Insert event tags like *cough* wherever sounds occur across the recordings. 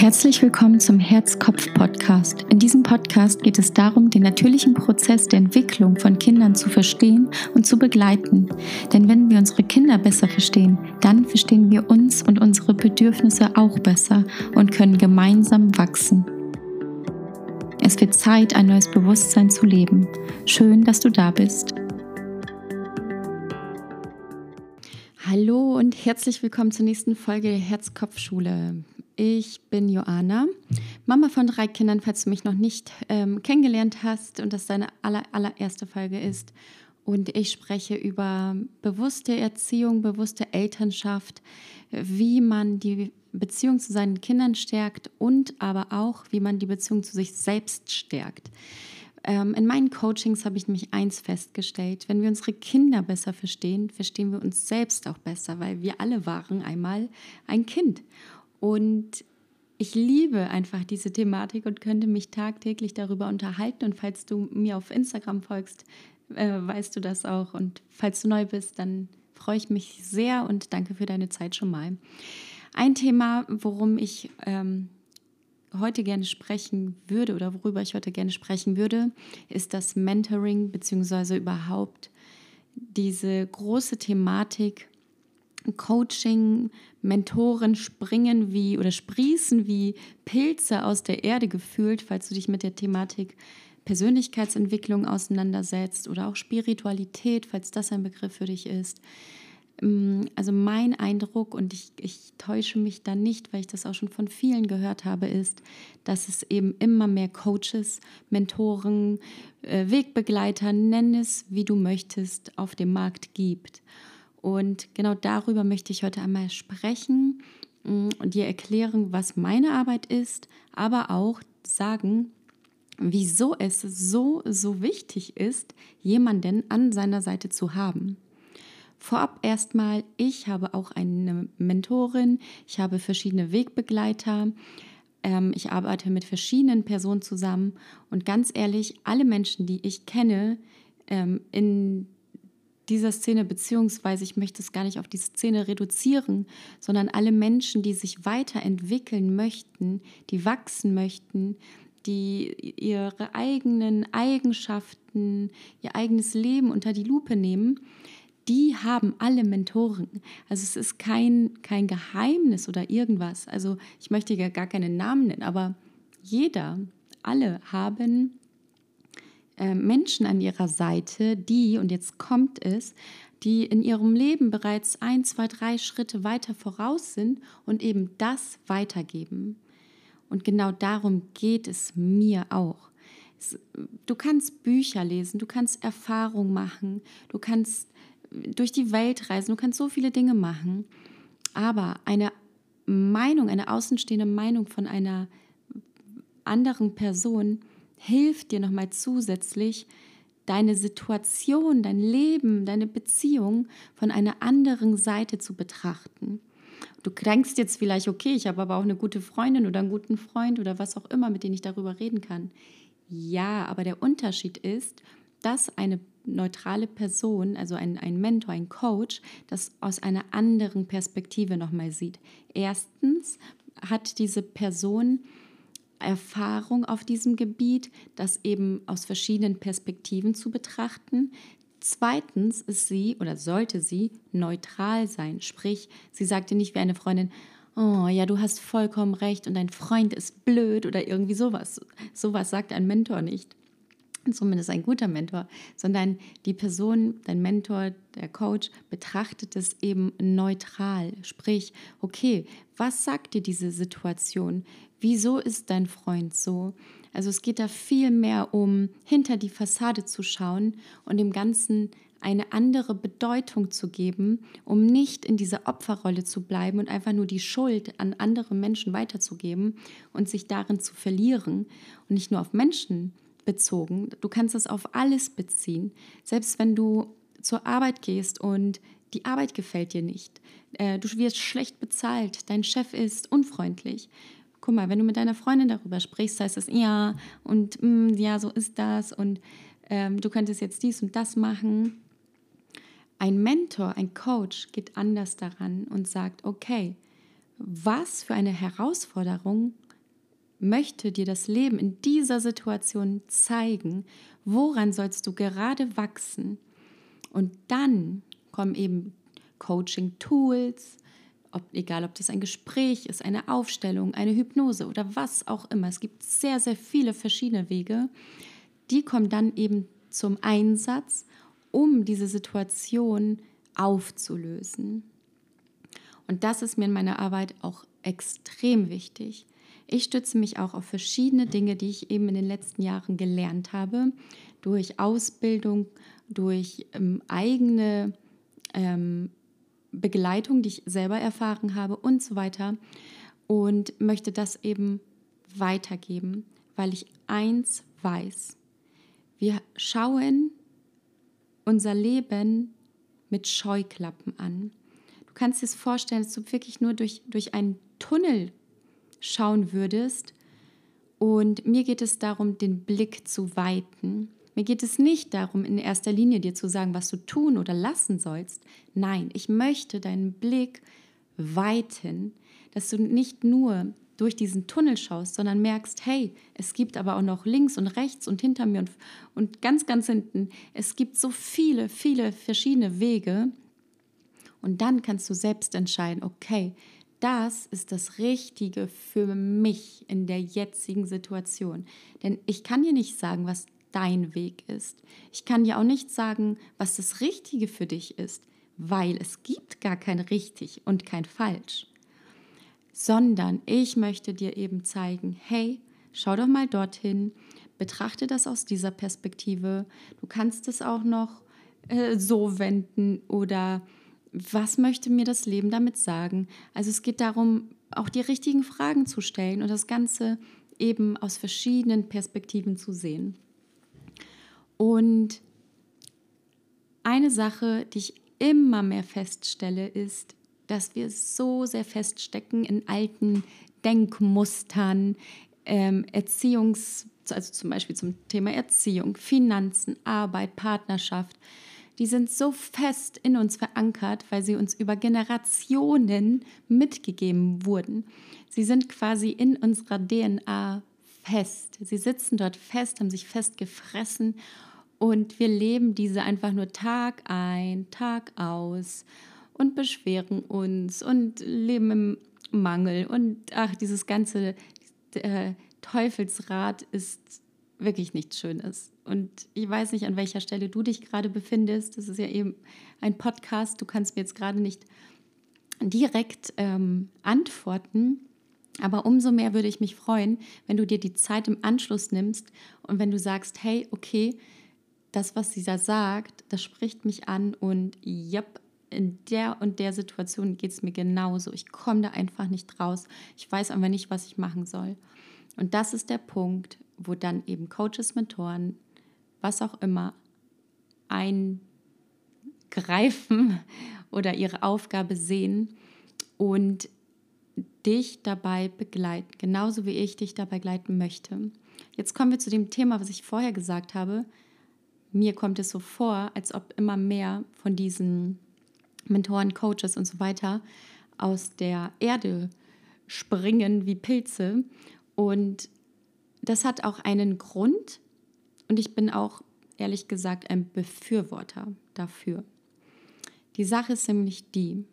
Herzlich willkommen zum Herz-Kopf-Podcast. In diesem Podcast geht es darum, den natürlichen Prozess der Entwicklung von Kindern zu verstehen und zu begleiten. Denn wenn wir unsere Kinder besser verstehen, dann verstehen wir uns und unsere Bedürfnisse auch besser und können gemeinsam wachsen. Es wird Zeit, ein neues Bewusstsein zu leben. Schön, dass du da bist. Hallo und herzlich willkommen zur nächsten Folge Herz-Kopf-Schule. Ich bin Joana, Mama von drei Kindern, falls du mich noch nicht ähm, kennengelernt hast und das deine aller, allererste Folge ist. Und ich spreche über bewusste Erziehung, bewusste Elternschaft, wie man die Beziehung zu seinen Kindern stärkt und aber auch, wie man die Beziehung zu sich selbst stärkt. Ähm, in meinen Coachings habe ich nämlich eins festgestellt, wenn wir unsere Kinder besser verstehen, verstehen wir uns selbst auch besser, weil wir alle waren einmal ein Kind. Und ich liebe einfach diese Thematik und könnte mich tagtäglich darüber unterhalten. Und falls du mir auf Instagram folgst, äh, weißt du das auch. Und falls du neu bist, dann freue ich mich sehr und danke für deine Zeit schon mal. Ein Thema, worum ich ähm, heute gerne sprechen würde oder worüber ich heute gerne sprechen würde, ist das Mentoring beziehungsweise überhaupt diese große Thematik Coaching, Mentoren springen wie oder sprießen wie Pilze aus der Erde gefühlt, falls du dich mit der Thematik Persönlichkeitsentwicklung auseinandersetzt oder auch Spiritualität, falls das ein Begriff für dich ist. Mm, also mein Eindruck, und ich, ich täusche mich da nicht, weil ich das auch schon von vielen gehört habe, ist, dass es eben immer mehr Coaches, Mentoren, äh, Wegbegleiter, nenn es wie du möchtest, auf dem Markt gibt. Und genau darüber möchte ich heute einmal sprechen mm, und dir erklären, was meine Arbeit ist, aber auch sagen, wieso es so, so wichtig ist, jemanden an seiner Seite zu haben. Vorab erstmal, ich habe auch eine Mentorin, ich habe verschiedene Wegbegleiter, ähm, ich arbeite mit verschiedenen Personen zusammen und ganz ehrlich, alle Menschen, die ich kenne, ähm, in dieser Szene, beziehungsweise ich möchte es gar nicht auf die Szene reduzieren, sondern alle Menschen, die sich weiterentwickeln möchten, die wachsen möchten, die ihre eigenen Eigenschaften, ihr eigenes Leben unter die Lupe nehmen, die haben alle Mentoren. Also es ist kein, kein Geheimnis oder irgendwas. Also ich möchte ja gar keinen Namen nennen, aber jeder, alle haben äh, Menschen an ihrer Seite, die, und jetzt kommt es, die in ihrem Leben bereits ein, zwei, drei Schritte weiter voraus sind und eben das weitergeben. Und genau darum geht es mir auch. Du kannst Bücher lesen, du kannst Erfahrung machen, du kannst durch die Welt reisen, du kannst so viele Dinge machen. Aber eine Meinung, eine außenstehende Meinung von einer anderen Person hilft dir nochmal zusätzlich, deine Situation, dein Leben, deine Beziehung von einer anderen Seite zu betrachten. Du denkst jetzt vielleicht, okay, ich habe aber auch eine gute Freundin oder einen guten Freund oder was auch immer, mit dem ich darüber reden kann. Ja, aber der Unterschied ist, dass eine neutrale Person, also ein, ein Mentor, ein Coach, das aus einer anderen Perspektive nochmal sieht. Erstens hat diese Person Erfahrung auf diesem Gebiet, das eben aus verschiedenen Perspektiven zu betrachten. Zweitens ist sie oder sollte sie neutral sein, sprich, sie sagte nicht wie eine Freundin, oh ja, du hast vollkommen recht und dein Freund ist blöd oder irgendwie sowas. Sowas sagt ein Mentor nicht zumindest ein guter Mentor, sondern die Person, dein Mentor, der Coach, betrachtet es eben neutral. Sprich, okay, was sagt dir diese Situation? Wieso ist dein Freund so? Also es geht da viel mehr um, hinter die Fassade zu schauen und dem Ganzen eine andere Bedeutung zu geben, um nicht in dieser Opferrolle zu bleiben und einfach nur die Schuld an andere Menschen weiterzugeben und sich darin zu verlieren und nicht nur auf Menschen bezogen. Du kannst das auf alles beziehen. Selbst wenn du zur Arbeit gehst und die Arbeit gefällt dir nicht, äh, du wirst schlecht bezahlt, dein Chef ist unfreundlich. Guck mal, wenn du mit deiner Freundin darüber sprichst, heißt es ja und mm, ja, so ist das und ähm, du könntest jetzt dies und das machen. Ein Mentor, ein Coach geht anders daran und sagt, okay, was für eine Herausforderung möchte dir das Leben in dieser Situation zeigen, woran sollst du gerade wachsen. Und dann kommen eben Coaching-Tools, ob, egal ob das ein Gespräch ist, eine Aufstellung, eine Hypnose oder was auch immer. Es gibt sehr, sehr viele verschiedene Wege. Die kommen dann eben zum Einsatz, um diese Situation aufzulösen. Und das ist mir in meiner Arbeit auch extrem wichtig. Ich stütze mich auch auf verschiedene Dinge, die ich eben in den letzten Jahren gelernt habe, durch Ausbildung, durch ähm, eigene ähm, Begleitung, die ich selber erfahren habe und so weiter. Und möchte das eben weitergeben, weil ich eins weiß. Wir schauen unser Leben mit Scheuklappen an. Du kannst dir das vorstellen, dass du wirklich nur durch, durch einen Tunnel schauen würdest. Und mir geht es darum, den Blick zu weiten. Mir geht es nicht darum, in erster Linie dir zu sagen, was du tun oder lassen sollst. Nein, ich möchte deinen Blick weiten, dass du nicht nur durch diesen Tunnel schaust, sondern merkst, hey, es gibt aber auch noch links und rechts und hinter mir und, und ganz, ganz hinten, es gibt so viele, viele verschiedene Wege. Und dann kannst du selbst entscheiden, okay, das ist das Richtige für mich in der jetzigen Situation. Denn ich kann dir nicht sagen, was dein Weg ist. Ich kann dir auch nicht sagen, was das Richtige für dich ist, weil es gibt gar kein richtig und kein falsch. Sondern ich möchte dir eben zeigen, hey, schau doch mal dorthin, betrachte das aus dieser Perspektive. Du kannst es auch noch äh, so wenden oder was möchte mir das Leben damit sagen? Also es geht darum, auch die richtigen Fragen zu stellen und das Ganze eben aus verschiedenen Perspektiven zu sehen. Und eine Sache, die ich immer mehr feststelle, ist, dass wir so sehr feststecken in alten Denkmustern, ähm, Erziehungs, also zum Beispiel zum Thema Erziehung, Finanzen, Arbeit, Partnerschaft die sind so fest in uns verankert, weil sie uns über Generationen mitgegeben wurden. Sie sind quasi in unserer DNA fest. Sie sitzen dort fest, haben sich fest gefressen und wir leben diese einfach nur Tag ein, Tag aus und beschweren uns und leben im Mangel. Und ach, dieses ganze äh, Teufelsrad ist wirklich nichts Schönes. Und ich weiß nicht, an welcher Stelle du dich gerade befindest. Das ist ja eben ein Podcast. Du kannst mir jetzt gerade nicht direkt ähm, antworten. Aber umso mehr würde ich mich freuen, wenn du dir die Zeit im Anschluss nimmst und wenn du sagst, hey, okay, das, was sie da sagt, das spricht mich an und ja, in der und der Situation geht es mir genauso. Ich komme da einfach nicht raus. Ich weiß aber nicht, was ich machen soll. Und das ist der Punkt, wo dann eben Coaches, Mentoren, was auch immer, eingreifen *laughs* oder ihre Aufgabe sehen und dich dabei begleiten, genauso wie ich dich dabei begleiten möchte. Jetzt kommen wir zu dem Thema, was ich vorher gesagt habe. Mir kommt es so vor, als ob immer mehr von diesen Mentoren, Coaches und so weiter aus der Erde springen wie Pilze und das hat auch einen Grund und ich bin auch ehrlich gesagt ein Befürworter dafür. Die Sache ist nämlich die,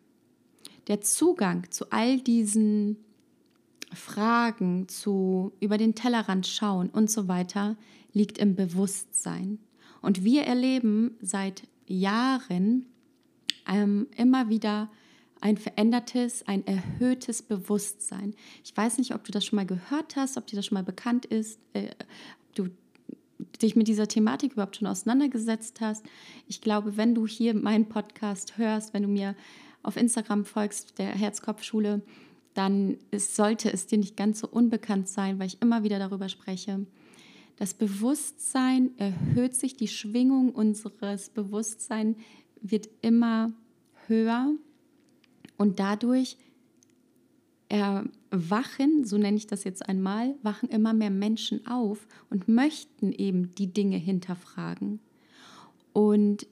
der Zugang zu all diesen Fragen, zu über den Tellerrand schauen und so weiter, liegt im Bewusstsein. Und wir erleben seit Jahren ähm, immer wieder ein verändertes, ein erhöhtes Bewusstsein. Ich weiß nicht, ob du das schon mal gehört hast, ob dir das schon mal bekannt ist, äh, ob du dich mit dieser Thematik überhaupt schon auseinandergesetzt hast. Ich glaube, wenn du hier meinen Podcast hörst, wenn du mir auf Instagram folgst, der Herzkopfschule, dann ist, sollte es dir nicht ganz so unbekannt sein, weil ich immer wieder darüber spreche. Das Bewusstsein erhöht sich, die Schwingung unseres Bewusstseins wird immer höher und dadurch erwachen, so nenne ich das jetzt einmal, wachen immer mehr Menschen auf und möchten eben die Dinge hinterfragen. Und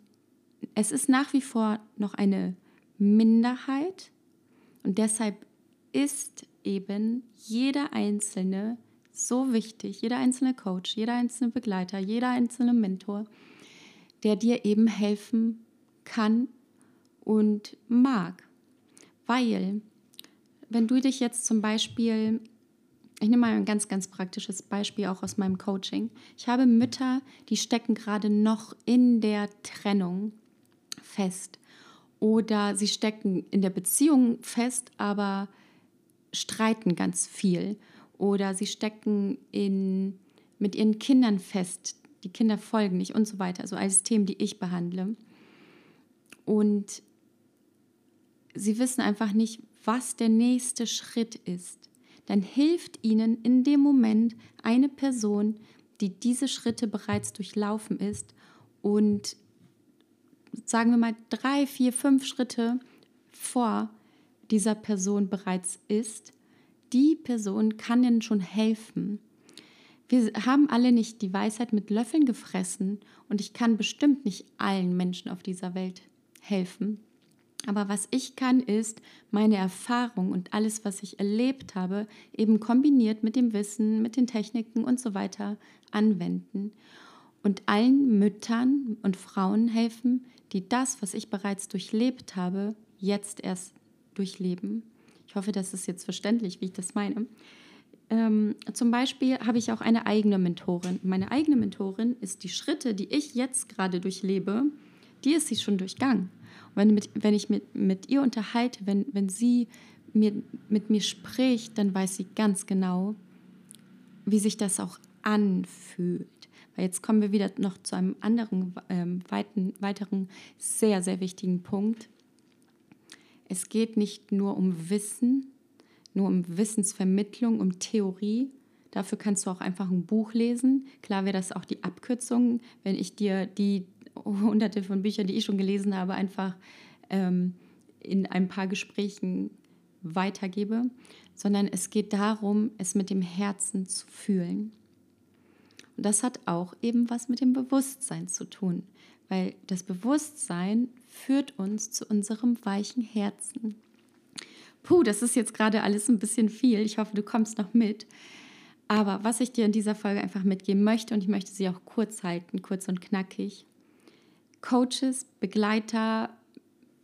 es ist nach wie vor noch eine Minderheit und deshalb ist eben jeder Einzelne so wichtig, jeder einzelne Coach, jeder einzelne Begleiter, jeder einzelne Mentor, der dir eben helfen kann und mag. Weil, wenn du dich jetzt zum Beispiel, ich nehme mal ein ganz, ganz praktisches Beispiel auch aus meinem Coaching. Ich habe Mütter, die stecken gerade noch in der Trennung fest. Oder sie stecken in der Beziehung fest, aber streiten ganz viel. Oder sie stecken in, mit ihren Kindern fest, die Kinder folgen nicht und so weiter. Also alles Themen, die ich behandle. Und sie wissen einfach nicht, was der nächste Schritt ist. Dann hilft ihnen in dem Moment eine Person, die diese Schritte bereits durchlaufen ist und sagen wir mal drei, vier, fünf Schritte vor dieser Person bereits ist. Die Person kann ihnen schon helfen. Wir haben alle nicht die Weisheit mit Löffeln gefressen und ich kann bestimmt nicht allen Menschen auf dieser Welt helfen. Aber was ich kann, ist meine Erfahrung und alles, was ich erlebt habe, eben kombiniert mit dem Wissen, mit den Techniken und so weiter anwenden. Und allen Müttern und Frauen helfen, die das, was ich bereits durchlebt habe, jetzt erst durchleben. Ich hoffe, das ist jetzt verständlich, wie ich das meine. Ähm, zum Beispiel habe ich auch eine eigene Mentorin. Meine eigene Mentorin ist die Schritte, die ich jetzt gerade durchlebe, die ist sie schon durchgangen. Und wenn, mit, wenn ich mit, mit ihr unterhalte, wenn, wenn sie mir, mit mir spricht, dann weiß sie ganz genau, wie sich das auch anfühlt. Weil jetzt kommen wir wieder noch zu einem anderen, ähm, weiten, weiteren, sehr, sehr wichtigen Punkt. Es geht nicht nur um Wissen, nur um Wissensvermittlung, um Theorie. Dafür kannst du auch einfach ein Buch lesen. Klar wäre das auch die Abkürzung, wenn ich dir die *laughs* hunderte von Büchern, die ich schon gelesen habe, einfach ähm, in ein paar Gesprächen weitergebe, sondern es geht darum, es mit dem Herzen zu fühlen. Und das hat auch eben was mit dem Bewusstsein zu tun, weil das Bewusstsein führt uns zu unserem weichen Herzen. Puh, das ist jetzt gerade alles ein bisschen viel. Ich hoffe, du kommst noch mit. Aber was ich dir in dieser Folge einfach mitgeben möchte, und ich möchte sie auch kurz halten, kurz und knackig. Coaches, Begleiter,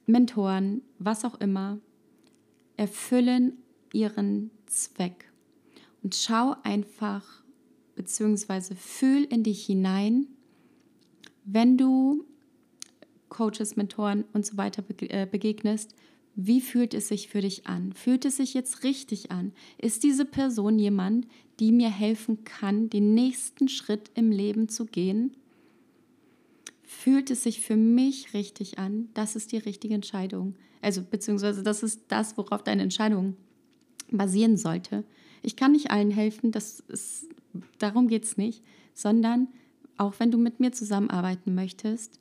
Mentoren, was auch immer, erfüllen ihren Zweck. Und schau einfach, beziehungsweise fühl in dich hinein, wenn du Coaches, Mentoren und so weiter äh, begegnest, wie fühlt es sich für dich an? Fühlt es sich jetzt richtig an? Ist diese Person jemand, die mir helfen kann, den nächsten Schritt im Leben zu gehen? Fühlt es sich für mich richtig an? Das ist die richtige Entscheidung. Also beziehungsweise das ist das, worauf deine Entscheidung basieren sollte. Ich kann nicht allen helfen, das ist, darum geht es nicht, sondern auch wenn du mit mir zusammenarbeiten möchtest,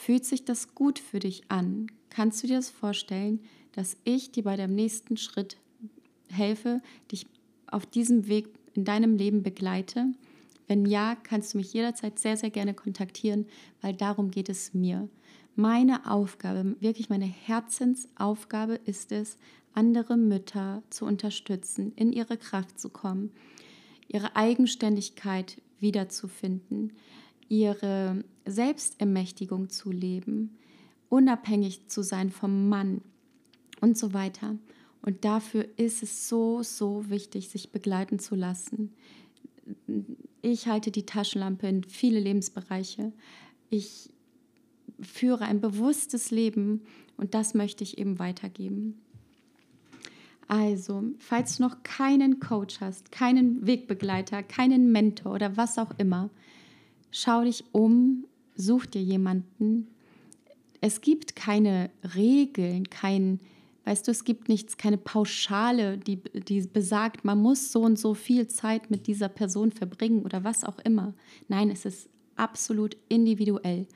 Fühlt sich das gut für dich an? Kannst du dir das vorstellen, dass ich dir bei deinem nächsten Schritt helfe, dich auf diesem Weg in deinem Leben begleite? Wenn ja, kannst du mich jederzeit sehr, sehr gerne kontaktieren, weil darum geht es mir. Meine Aufgabe, wirklich meine Herzensaufgabe ist es, andere Mütter zu unterstützen, in ihre Kraft zu kommen, ihre Eigenständigkeit wiederzufinden, ihre Selbstermächtigung zu leben, unabhängig zu sein vom Mann und so weiter. Und dafür ist es so, so wichtig, sich begleiten zu lassen. Ich halte die Taschenlampe in viele Lebensbereiche. Ich führe ein bewusstes Leben und das möchte ich eben weitergeben. Also, falls du noch keinen Coach hast, keinen Wegbegleiter, keinen Mentor oder was auch immer, Schau dich um, such dir jemanden. Es gibt keine Regeln, kein, weißt du, es gibt nichts, keine Pauschale, die, die besagt, man muss so und so viel Zeit mit dieser Person verbringen oder was auch immer. Nein, es ist absolut individuell.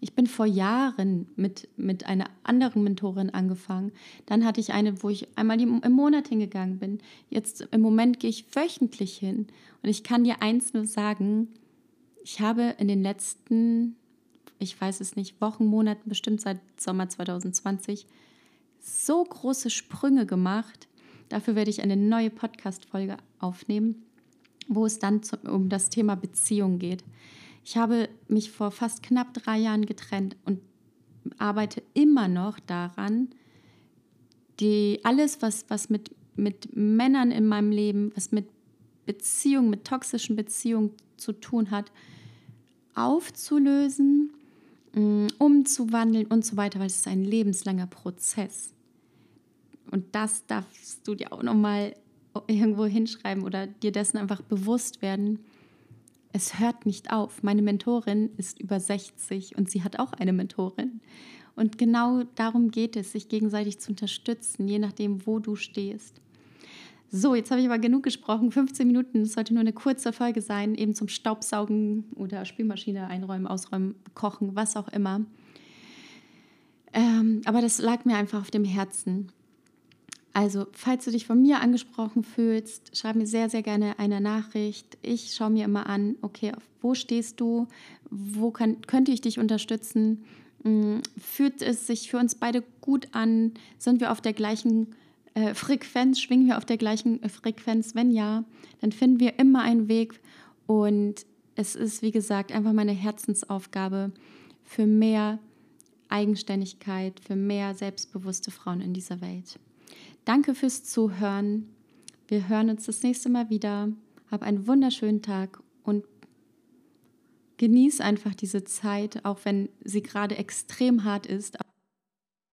Ich bin vor Jahren mit, mit einer anderen Mentorin angefangen. Dann hatte ich eine, wo ich einmal im Monat hingegangen bin. Jetzt im Moment gehe ich wöchentlich hin. Und ich kann dir eins nur sagen, ich habe in den letzten, ich weiß es nicht, Wochen, Monaten, bestimmt seit Sommer 2020, so große Sprünge gemacht. Dafür werde ich eine neue Podcast-Folge aufnehmen. wo es dann zu, um das Thema Beziehung geht. Ich habe mich vor fast knapp drei Jahren getrennt und arbeite immer noch daran, die, alles, was, was mit, mit Männern in meinem Leben, was mit Beziehungen, mit toxischen Beziehungen zu tun hat, aufzulösen, umzuwandeln und so weiter, weil es ist ein lebenslanger Prozess. Und das darfst du dir auch nochmal irgendwo hinschreiben oder dir dessen einfach bewusst werden. Es hört nicht auf. Meine Mentorin ist über 60 und sie hat auch eine Mentorin. Und genau darum geht es, sich gegenseitig zu unterstützen, je nachdem, wo du stehst. So, jetzt habe ich aber genug gesprochen. 15 Minuten, es sollte nur eine kurze Folge sein, eben zum Staubsaugen oder Spülmaschine einräumen, ausräumen, kochen, was auch immer. Ähm, aber das lag mir einfach auf dem Herzen. Also, falls du dich von mir angesprochen fühlst, schreib mir sehr, sehr gerne eine Nachricht. Ich schaue mir immer an, okay, wo stehst du? Wo kann, könnte ich dich unterstützen? Hm, fühlt es sich für uns beide gut an? Sind wir auf der gleichen äh, Frequenz? Schwingen wir auf der gleichen äh, Frequenz? Wenn ja, dann finden wir immer einen Weg. Und es ist, wie gesagt, einfach meine Herzensaufgabe für mehr Eigenständigkeit, für mehr selbstbewusste Frauen in dieser Welt. Danke fürs Zuhören. Wir hören uns das nächste Mal wieder. Hab einen wunderschönen Tag und genieß einfach diese Zeit, auch wenn sie gerade extrem hart ist.